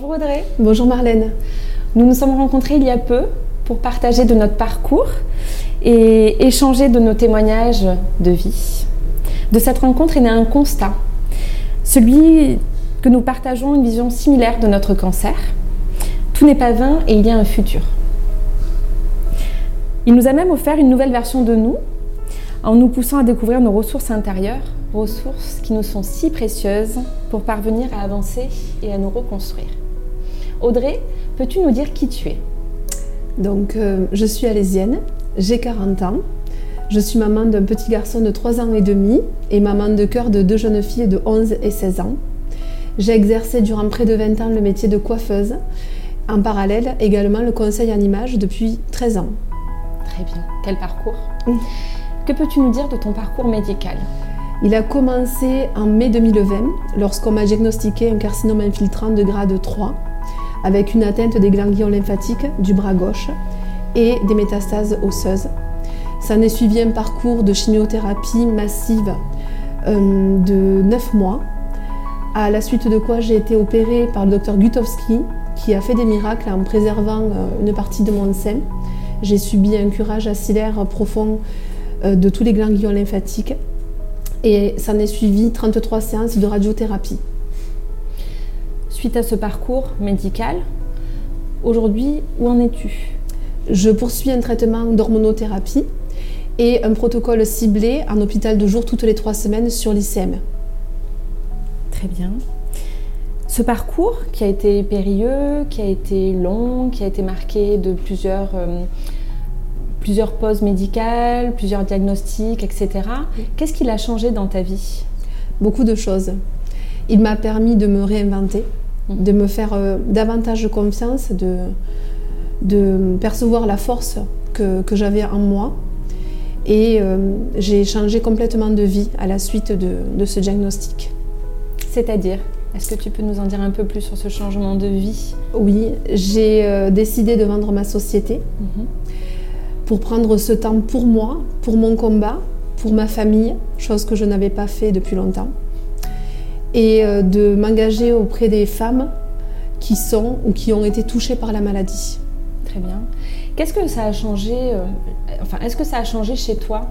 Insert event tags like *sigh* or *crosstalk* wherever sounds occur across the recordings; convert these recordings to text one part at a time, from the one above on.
Bonjour Audrey. Bonjour Marlène. Nous nous sommes rencontrés il y a peu pour partager de notre parcours et échanger de nos témoignages de vie. De cette rencontre est né un constat, celui que nous partageons une vision similaire de notre cancer. Tout n'est pas vain et il y a un futur. Il nous a même offert une nouvelle version de nous en nous poussant à découvrir nos ressources intérieures, ressources qui nous sont si précieuses pour parvenir à avancer et à nous reconstruire. Audrey, peux-tu nous dire qui tu es? Donc, euh, je suis alésienne, j'ai 40 ans. Je suis maman d'un petit garçon de 3 ans et demi et maman de cœur de deux jeunes filles de 11 et 16 ans. J'ai exercé durant près de 20 ans le métier de coiffeuse. En parallèle, également le conseil en image depuis 13 ans. Très bien. Quel parcours? Que peux-tu nous dire de ton parcours médical? Il a commencé en mai 2020 lorsqu'on m'a diagnostiqué un carcinome infiltrant de grade 3 avec une atteinte des ganglions lymphatiques du bras gauche et des métastases osseuses. Ça est suivi un parcours de chimiothérapie massive euh, de 9 mois, à la suite de quoi j'ai été opérée par le docteur Gutowski qui a fait des miracles en préservant euh, une partie de mon sein. J'ai subi un curage acillaire profond euh, de tous les ganglions lymphatiques et ça est suivi 33 séances de radiothérapie. Suite à ce parcours médical, aujourd'hui, où en es-tu? Je poursuis un traitement d'hormonothérapie et un protocole ciblé en hôpital de jour toutes les trois semaines sur l'ICM. Très bien. Ce parcours qui a été périlleux, qui a été long, qui a été marqué de plusieurs, euh, plusieurs pauses médicales, plusieurs diagnostics, etc. Qu'est-ce qu'il a changé dans ta vie? Beaucoup de choses. Il m'a permis de me réinventer, de me faire euh, davantage confiance, de, de percevoir la force que, que j'avais en moi. Et euh, j'ai changé complètement de vie à la suite de, de ce diagnostic. C'est-à-dire Est-ce que tu peux nous en dire un peu plus sur ce changement de vie? Oui, j'ai euh, décidé de vendre ma société Mhm. pour prendre ce temps pour moi, pour mon combat, pour ma famille, chose que je n'avais pas fait depuis longtemps, et euh, de m'engager auprès des femmes qui sont ou qui ont été touchées par la maladie. Très bien. Qu'est-ce que ça a changé euh, Enfin, est-ce que ça a changé chez toi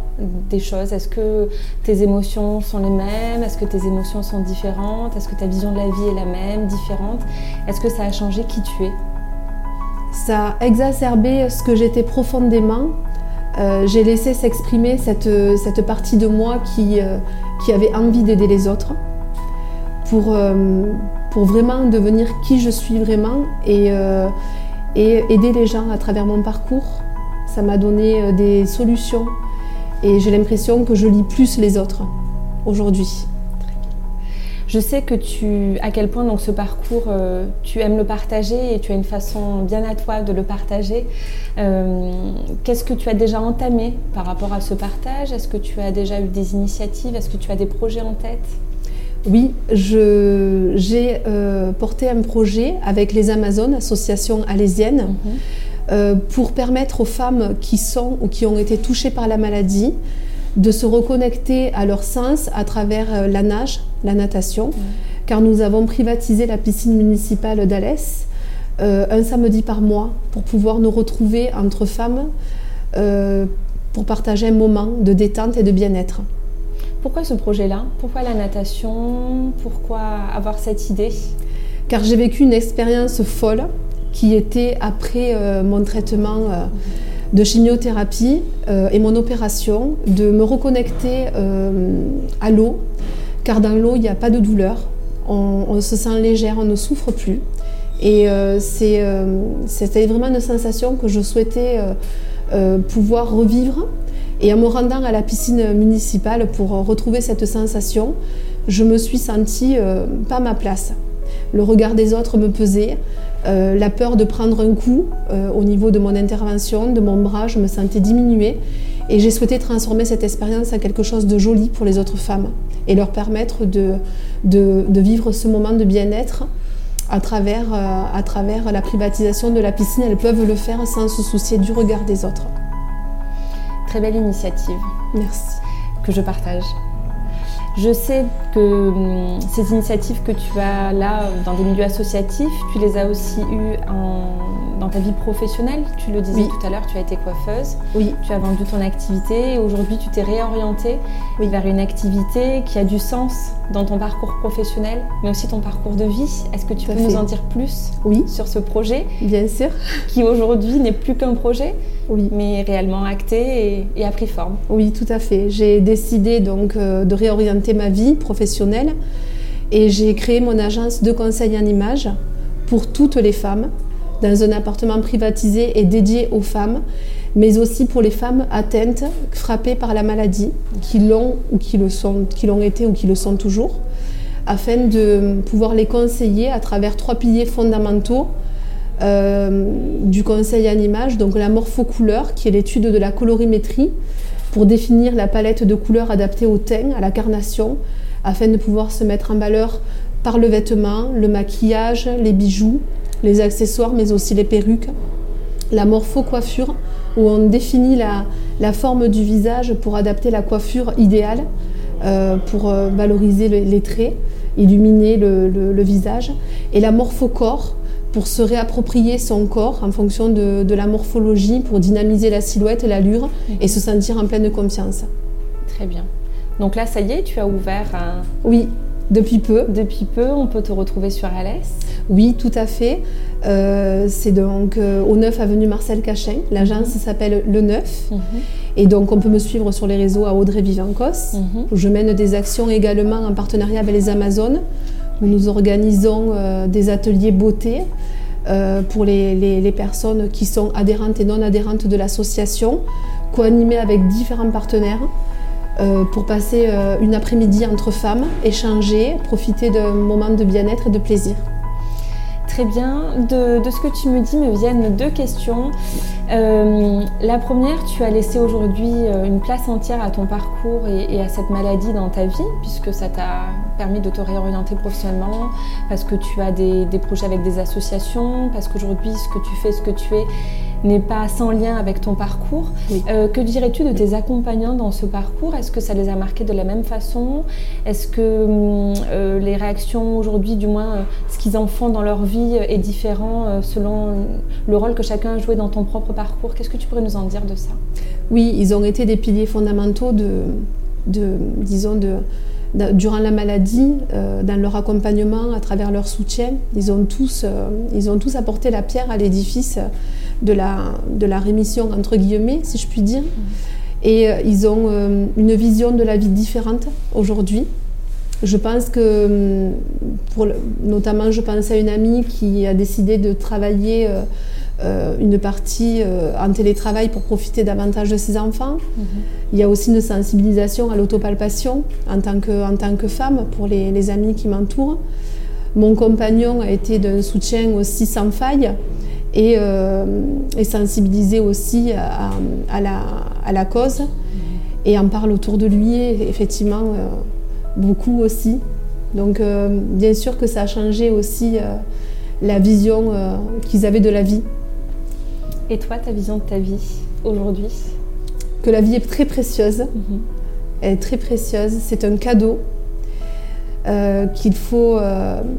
des choses? Est-ce que tes émotions sont les mêmes? Est-ce que tes émotions sont différentes? Est-ce que ta vision de la vie est la même, différente? Est-ce que ça a changé qui tu es? Ça a exacerbé ce que j'étais profondément. Euh, j'ai laissé s'exprimer cette, cette partie de moi qui, euh, qui avait envie d'aider les autres pour, euh, pour vraiment devenir qui je suis vraiment et, euh, et aider les gens à travers mon parcours. Ça m'a donné euh, des solutions et j'ai l'impression que je lis plus les autres aujourd'hui. Je sais que tu, à quel point donc ce parcours, tu aimes le partager et tu as une façon bien à toi de le partager. Qu'est-ce que tu as déjà entamé par rapport à ce partage? Est-ce que tu as déjà eu des initiatives? Est-ce que tu as des projets en tête? Oui, j'ai euh, porté un projet avec les Amazones, association alésienne, euh, pour permettre aux femmes qui sont ou qui ont été touchées par la maladie de se reconnecter à leur sens à travers euh, la nage, la natation, car nous avons privatisé la piscine municipale d'Alès euh, un samedi par mois pour pouvoir nous retrouver entre femmes pour partager un moment de détente et de bien-être. Pourquoi ce projet-là? Pourquoi la natation? Pourquoi avoir cette idée? Car j'ai vécu une expérience folle qui était après euh, mon traitement euh, de chimiothérapie euh, et mon opération, de me reconnecter à l'eau, car dans l'eau, il n'y a pas de douleur, on, se sent légère, on ne souffre plus. Et c'était vraiment une sensation que je souhaitais pouvoir revivre. Et en me rendant à la piscine municipale pour euh, retrouver cette sensation, je me suis sentie euh, pas ma place. Le regard des autres me pesait, euh, la peur de prendre un coup au niveau de mon intervention, de mon bras, je me sentais diminuée. Et j'ai souhaité transformer cette expérience en quelque chose de joli pour les autres femmes et leur permettre de, de, de vivre ce moment de bien-être à travers, à travers la privatisation de la piscine. Elles peuvent le faire sans se soucier du regard des autres. Très belle initiative Merci. que je partage. Je sais que hum, ces initiatives que tu as là dans des milieux associatifs, tu les as aussi eues dans ta vie professionnelle. Tu le disais tout à l'heure, tu as été coiffeuse. Oui. Tu as vendu ton activité et aujourd'hui tu t'es réorientée vers une activité qui a du sens dans ton parcours professionnel, mais aussi ton parcours de vie. Est-ce que tu peux nous en dire plus oui. sur ce projet Bien sûr. Qui aujourd'hui n'est plus qu'un projet, oui. mais réellement acté et, a pris forme. Oui, tout à fait. J'ai décidé donc euh, de réorienter ma vie professionnelle et j'ai créé mon agence de conseil en images pour toutes les femmes dans un appartement privatisé et dédié aux femmes, mais aussi pour les femmes atteintes, frappées par la maladie, qui l'ont ou qui le sont, qui l'ont été ou qui le sont toujours, afin de pouvoir les conseiller à travers trois piliers fondamentaux du conseil en image, donc la morphocouleur, qui est l'étude de la colorimétrie, pour définir la palette de couleurs adaptée au teint, à la carnation, afin de pouvoir se mettre en valeur par le vêtement, le maquillage, les bijoux, les accessoires, mais aussi les perruques. La morpho-coiffure, où on définit la, forme du visage pour adapter la coiffure idéale, euh, pour euh, valoriser les, traits, illuminer le, visage. Et la morphocorps, pour se réapproprier son corps en fonction de, de la morphologie, pour dynamiser la silhouette et l'allure et se sentir en pleine confiance. Très bien. Donc là, ça y est, tu as ouvert un... Oui, depuis peu. Depuis peu, on peut te retrouver sur Alès Oui, tout à fait. Euh, c'est donc euh, au 9 avenue Marcel Cachin. L'agence mhm. s'appelle Le 9. Mhm. Et donc, on peut me suivre sur les réseaux à Audrey Vivancos. Mhm. Je mène des actions également en partenariat avec les Amazones, nous organisons euh, des ateliers beauté. pour les, personnes qui sont adhérentes et non adhérentes de l'association, co-animées avec différents partenaires. Euh, pour passer euh, une après-midi entre femmes, échanger, profiter d'un moment de bien-être et de plaisir. Très bien. De, ce que tu me dis me viennent deux questions. Euh, la première, tu as laissé aujourd'hui une place entière à ton parcours et, à cette maladie dans ta vie, puisque ça t'a permis de te réorienter professionnellement, parce que tu as des projets avec des associations, parce qu'aujourd'hui, ce que tu fais, ce que tu es, n'est pas sans lien avec ton parcours. Euh, que dirais-tu de tes accompagnants dans ce parcours? Est-ce que ça les a marqués de la même façon? Est-ce que hum, euh, les réactions aujourd'hui, du moins euh, ce qu'ils en font dans leur vie, est différent selon le rôle que chacun a joué dans ton propre parcours? Qu'est-ce que tu pourrais nous en dire de ça? Oui, ils ont été des piliers fondamentaux de, de disons, de durant la maladie, dans leur accompagnement, à travers leur soutien, ils ont tous, ils ont tous apporté la pierre à l'édifice de la, de la rémission, entre guillemets, si je puis dire. Et euh, ils ont euh, une vision de la vie différente aujourd'hui. Je pense que, hum, pour notamment, je pense à une amie qui a décidé de travailler euh, une partie en télétravail pour profiter davantage de ses enfants. Mhm. Il y a aussi une sensibilisation à l'autopalpation en, tant que, en tant que femme pour les, les amis qui m'entourent. Mon compagnon a été d'un soutien aussi sans faille et, euh, sensibiliser aussi à, la, à, la, cause. Et en parle autour de lui, effectivement, euh, beaucoup aussi. Donc, euh, bien sûr que ça a changé aussi la vision qu'ils avaient de la vie. Et toi, ta vision de ta vie aujourd'hui? Que la vie est très précieuse. Mhm. Elle est très précieuse. C'est un cadeau. qu'il faut,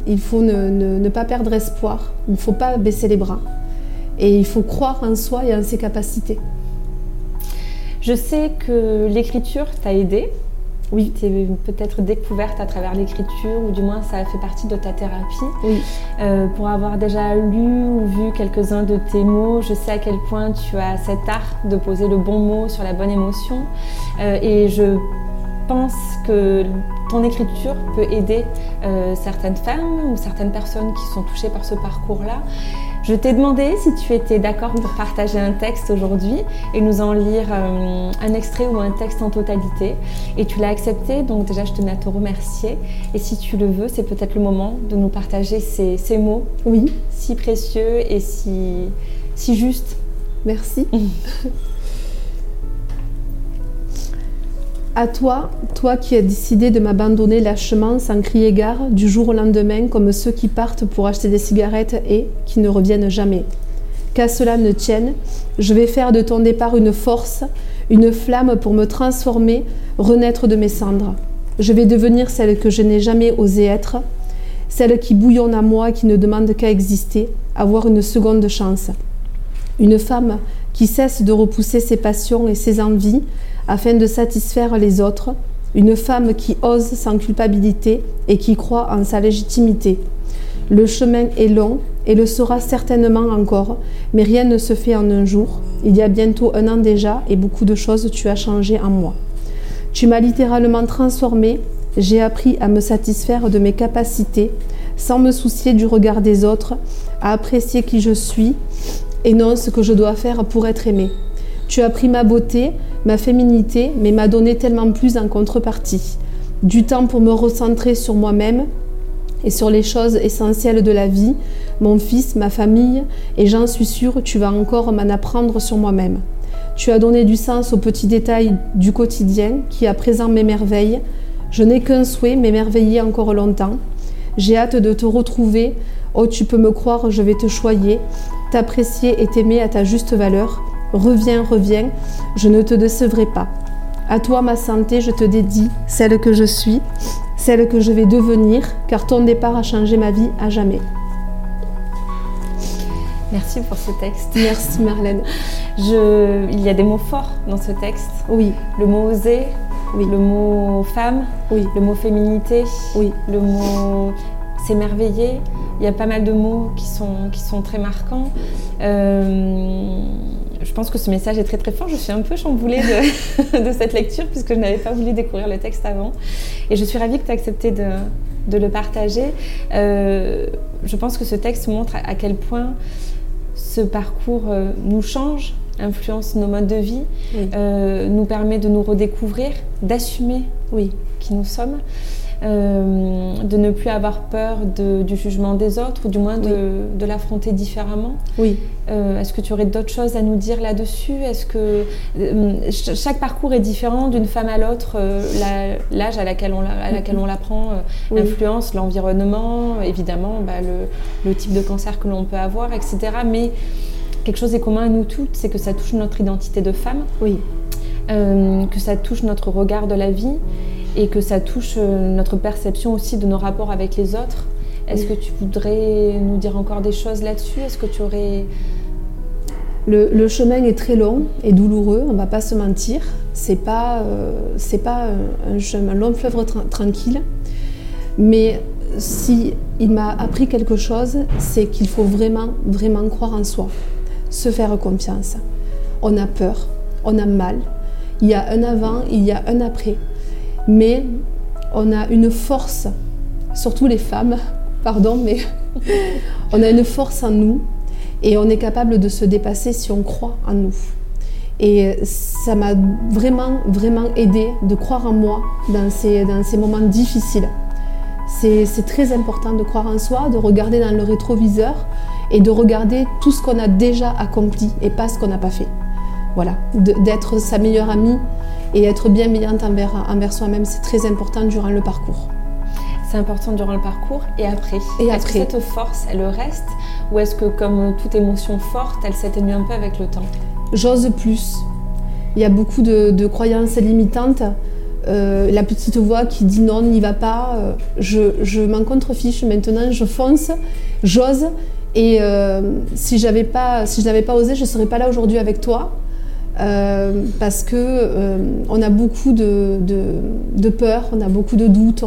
il faut ne, ne, pas perdre espoir, il ne faut pas baisser les bras. Et il faut croire en soi et en ses capacités. Je sais que l'écriture t'a aidé. Oui. Tu es peut-être découverte à travers l'écriture, ou du moins ça a fait partie de ta thérapie. Oui. Euh, pour avoir déjà lu ou vu quelques-uns de tes mots, je sais à quel point tu as cet art de poser le bon mot sur la bonne émotion. Euh, et je pense que ton écriture peut aider euh, certaines femmes ou certaines personnes qui sont touchées par ce parcours-là. Je t'ai demandé si tu étais d'accord pour partager un texte aujourd'hui et nous en lire euh, un extrait ou un texte en totalité. Et tu l'as accepté, donc déjà je tenais à te remercier. Et si tu le veux, c'est peut-être le moment de nous partager ces, ces mots oui. si précieux et si, si justes. Merci. *laughs* À toi, toi qui as décidé de m'abandonner lâchement sans crier gare du jour au lendemain comme ceux qui partent pour acheter des cigarettes et qui ne reviennent jamais. Qu'à cela ne tienne, je vais faire de ton départ une force, une flamme pour me transformer, renaître de mes cendres. Je vais devenir celle que je n'ai jamais osé être, celle qui bouillonne à moi et qui ne demande qu'à exister, avoir une seconde chance. Une femme qui cesse de repousser ses passions et ses envies afin de satisfaire les autres, une femme qui ose sans culpabilité et qui croit en sa légitimité. Le chemin est long et le sera certainement encore, mais rien ne se fait en un jour. Il y a bientôt un an déjà et beaucoup de choses tu as changé en moi. Tu m'as littéralement transformée, j'ai appris à me satisfaire de mes capacités sans me soucier du regard des autres, à apprécier qui je suis et non ce que je dois faire pour être aimée. Tu as pris ma beauté, ma féminité, mais m'as donné tellement plus en contrepartie. Du temps pour me recentrer sur moi-même et sur les choses essentielles de la vie, mon fils, ma famille, et j'en suis sûre, tu vas encore m'en apprendre sur moi-même. Tu as donné du sens aux petits détails du quotidien qui à présent m'émerveillent. Je n'ai qu'un souhait, m'émerveiller encore longtemps. J'ai hâte de te retrouver. Oh, tu peux me croire, je vais te choyer, t'apprécier et t'aimer à ta juste valeur. Reviens, reviens, je ne te décevrai pas. À toi, ma santé, je te dédie celle que je suis, celle que je vais devenir, car ton départ a changé ma vie à jamais. Merci pour ce texte. Merci Marlène. *laughs* Je... Il y a des mots forts dans ce texte. Oui. Le mot oser, Oui. le mot femme, Oui. le mot féminité, Oui. le mot s'émerveiller. Il y a pas mal de mots qui sont, qui sont très marquants. Euh, je pense que ce message est très très fort. Je suis un peu chamboulée de, *laughs* de cette lecture puisque je n'avais pas voulu découvrir le texte avant. Et je suis ravie que tu aies accepté de, de le partager. Euh, je pense que ce texte montre à, à quel point ce parcours euh, nous change, influence nos modes de vie, Oui. euh, nous permet de nous redécouvrir, d'assumer Oui. qui nous sommes, euh, de ne plus avoir peur de- du jugement des autres, ou du moins de, de l'affronter différemment. Oui. Euh, Est-ce que tu aurais d'autres choses à nous dire là-dessus? Est-ce que euh, ch- chaque parcours est différent d'une femme à l'autre la- L'âge à laquelle on la- à laquelle on l'apprend Oui. influence l'environnement, évidemment, bah, le, le type de cancer que l'on peut avoir, etc. Mais quelque chose est commun à nous toutes, c'est que ça touche notre identité de femme Oui. euh, que ça touche notre regard de la vie et que ça touche euh, notre perception aussi de nos rapports avec les autres. Est-ce que tu voudrais nous dire encore des choses là-dessus? Est-ce que tu aurais... Le, le chemin est très long et douloureux, on va pas se mentir. C'est pas, euh, c'est pas un, un chemin, un long fleuve tra- tranquille. Mais si il m'a appris quelque chose, c'est qu'il faut vraiment, vraiment croire en soi, se faire confiance. On a peur, on a mal. Il y a un avant, il y a un après. Mais on a une force, surtout les femmes, *laughs* pardon, mais *laughs* on a une force en nous et on est capable de se dépasser si on croit en nous. Et ça m'a vraiment, vraiment aidé de croire en moi dans ces, dans ces moments difficiles. C'est c'est très important de croire en soi, de regarder dans le rétroviseur et de regarder tout ce qu'on a déjà accompli et pas ce qu'on n'a pas fait. Voilà, d'être sa meilleure amie et être bienveillante envers, envers soi-même, c'est très important durant le parcours. C'est important durant le parcours et après. Et Est-ce que cette force, elle reste Ou est-ce que comme toute émotion forte, elle s'atténue un peu avec le temps? J'ose plus. Il y a beaucoup de, de croyances limitantes. Euh, la petite voix qui dit non, n'y va pas. Euh, je je m'en contrefiche maintenant, je fonce, j'ose. Et euh, si pas, si je n'avais pas osé, je serais pas là aujourd'hui avec toi. Euh, parce que euh, on a beaucoup de, de, peur, on a beaucoup de doutes,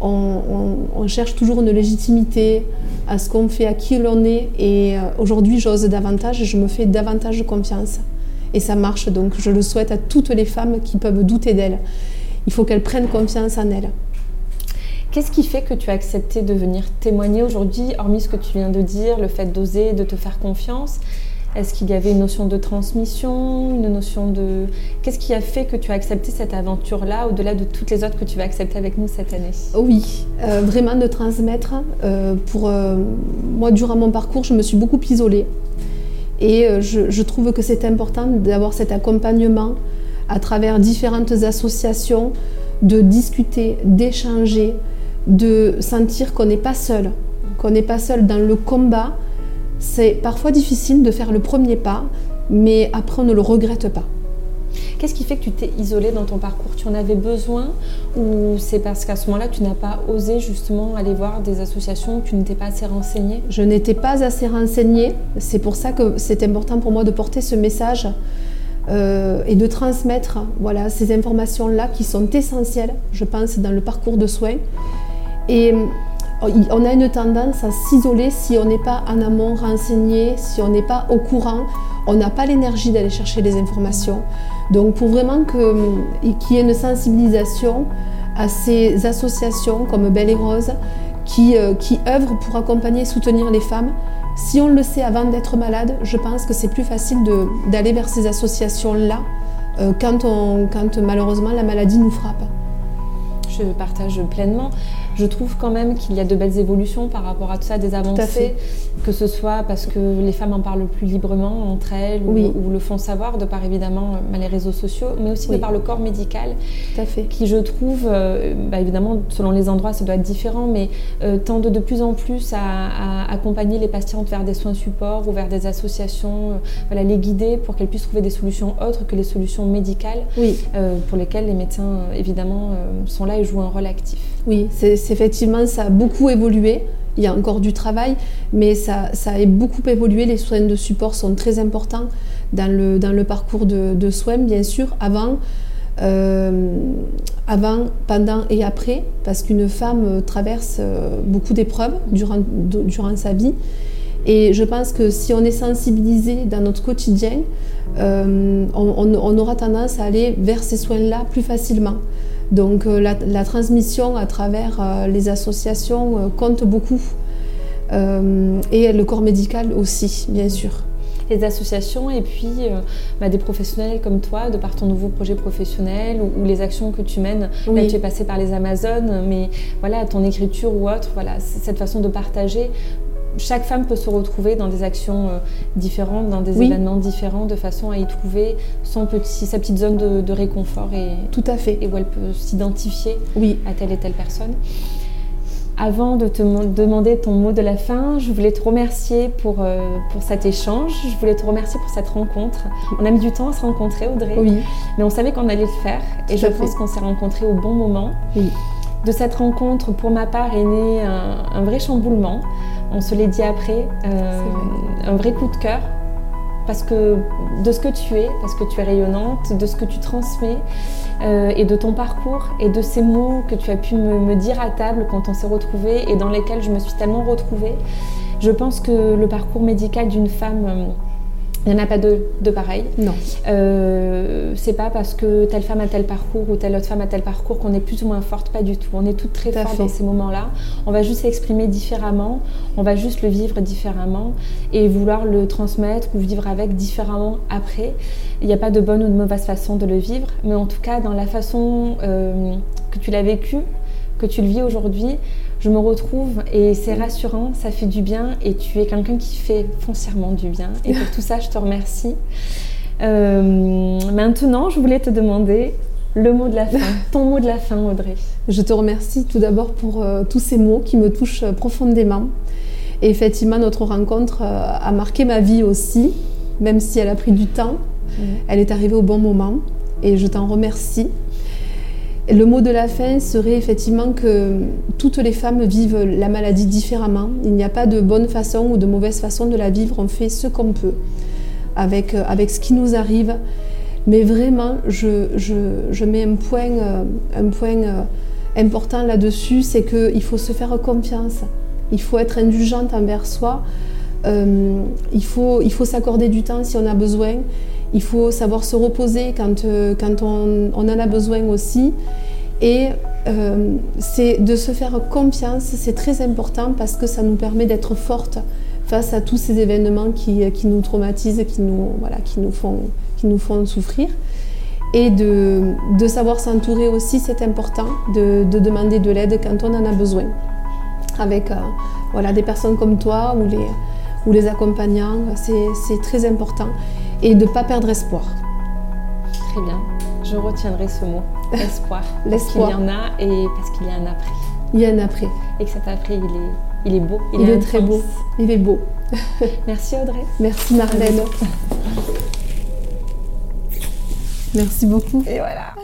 on, cherche toujours une légitimité à ce qu'on fait, à qui l'on est. Et euh, aujourd'hui, j'ose davantage, je me fais davantage confiance. Et ça marche, donc je le souhaite à toutes les femmes qui peuvent douter d'elles. Il faut qu'elles prennent confiance en elles. Qu'est-ce qui fait que tu as accepté de venir témoigner aujourd'hui, hormis ce que tu viens de dire, le fait d'oser, de te faire confiance? Est-ce qu'il y avait une notion de transmission, une notion de... Qu'est-ce qui a fait que tu as accepté cette aventure-là, au-delà de toutes les autres que tu vas accepter avec nous cette année? Oui, euh, vraiment de transmettre. euh, pour euh, moi, durant mon parcours, je me suis beaucoup isolée. Et je trouve que c'est important d'avoir cet accompagnement à travers différentes associations, de discuter, d'échanger, de sentir qu'on n'est pas seul, qu'on n'est pas seul dans le combat. C'est parfois difficile de faire le premier pas, mais après on ne le regrette pas. Qu'est-ce qui fait que tu t'es isolée dans ton parcours? Tu en avais besoin ou c'est parce qu'à ce moment-là, tu n'as pas osé justement aller voir des associations, tu n'étais pas assez renseignée? Je n'étais pas assez renseignée. C'est pour ça que c'est important pour moi de porter ce message. Euh, et de transmettre voilà, ces informations-là qui sont essentielles, je pense, dans le parcours de soins. Et on a une tendance à s'isoler si on n'est pas en amont renseigné, si on n'est pas au courant, on n'a pas l'énergie d'aller chercher des informations. Donc pour vraiment qu'il y ait une sensibilisation à ces associations comme Belle et Rose qui, euh, qui œuvrent pour accompagner et soutenir les femmes, si on le sait avant d'être malade, je pense que c'est plus facile d'aller vers ces associations-là euh, quand malheureusement la maladie nous frappe. Je partage pleinement je trouve quand même qu'il y a de belles évolutions par rapport à tout ça, des avancées, que ce soit parce que les femmes en parlent plus librement entre elles ou, le font savoir de par évidemment euh, les réseaux sociaux, mais aussi de par le corps médical, fait. qui je trouve, euh, bah, évidemment selon les endroits ça doit être différent, mais euh, tendent de plus en plus à, accompagner les patientes vers des soins supports ou vers des associations, voilà, les guider pour qu'elles puissent trouver des solutions autres que les solutions médicales, pour lesquelles les médecins évidemment sont là et jouent un rôle actif. Oui, c'est effectivement, ça a beaucoup évolué. Il y a encore du travail, mais ça, a beaucoup évolué. Les soins de support sont très importants dans le, dans le parcours de, soins, bien sûr, avant, euh, avant, pendant et après, parce qu'une femme traverse euh, beaucoup d'épreuves durant, durant sa vie. Et je pense que si on est sensibilisé dans notre quotidien, euh, on, aura tendance à aller vers ces soins-là plus facilement. Donc euh, la, transmission à travers euh, les associations euh, compte beaucoup. et le corps médical aussi, bien sûr les associations et puis bah, des professionnels comme toi, de par ton nouveau projet professionnel ou, les actions que tu mènes. Là, tu es passé par les Amazones, mais voilà, ton écriture ou autre, voilà, cette façon de partager chaque femme peut se retrouver dans des actions euh, différentes, dans des événements différents, de façon à y trouver son petit, sa petite zone de, réconfort et, Tout à fait. et où elle peut s'identifier à telle et telle personne. Avant de te demander ton mot de la fin, je voulais te remercier pour, euh, pour cet échange. Je voulais te remercier pour cette rencontre. On a mis du temps à se rencontrer, Audrey. Oui. Mais on savait qu'on allait le faire. et je pense qu'on s'est rencontrés au bon moment. Oui. De cette rencontre, pour ma part, est né un, vrai chamboulement. On se l'est dit après, euh, un vrai coup de cœur. Parce que de ce que tu es, parce que tu es rayonnante, de ce que tu transmets euh, et de ton parcours et de ces mots que tu as pu me, dire à table quand on s'est retrouvés et dans lesquels je me suis tellement retrouvée, je pense que le parcours médical d'une femme euh, il n'y en a pas deux de pareil. Non. Euh, c'est pas parce que telle femme a tel parcours ou telle autre femme a tel parcours qu'on est plus ou moins forte, pas du tout. On est toutes très fortes dans ces moments-là. On va juste s'exprimer différemment, on va juste le vivre différemment et vouloir le transmettre ou vivre avec différemment après. Il n'y a pas de bonne ou de mauvaise façon de le vivre, mais en tout cas, dans la façon euh, que tu l'as vécu, que tu le vis aujourd'hui, je me retrouve et c'est rassurant, ça fait du bien et tu es quelqu'un qui fait foncièrement du bien. Et pour tout ça, je te remercie. Euh, maintenant, je voulais te demander le mot de la fin, ton mot de la fin, Audrey. Je te remercie tout d'abord pour euh, tous ces mots qui me touchent profondément. Et effectivement, notre rencontre euh, a marqué ma vie aussi, même si elle a pris du temps. Mmh. Elle est arrivée au bon moment et je t'en remercie. Le mot de la fin serait effectivement que toutes les femmes vivent la maladie différemment. Il n'y a pas de bonne façon ou de mauvaise façon de la vivre. On fait ce qu'on peut avec, euh, ce qui nous arrive. Mais vraiment, je, je, mets un point, euh, euh, important là-dessus, c'est qu'il faut se faire confiance. Il faut être indulgente envers soi. il faut, il faut s'accorder du temps si on a besoin. Il faut savoir se reposer quand, euh, on, en a besoin aussi. Et euh, c'est de se faire confiance, c'est très important parce que ça nous permet d'être forte face à tous ces événements qui, qui, nous traumatisent, qui nous, voilà, qui nous, font, qui nous font souffrir. Et de, savoir s'entourer aussi, c'est important, de, de, demander de l'aide quand on en a besoin. Avec euh, voilà, des personnes comme toi ou les, ou les accompagnants, c'est très important et de ne pas perdre espoir. Très bien, je retiendrai ce mot, *laughs* espoir. parce qu'il y en a et parce qu'il y a un après. Il y a un après. Et que cet après, il est, il est beau. Il, est, très beau. Il est beau. *laughs* Merci Audrey. Merci Marlène. *laughs* Merci beaucoup. Et voilà.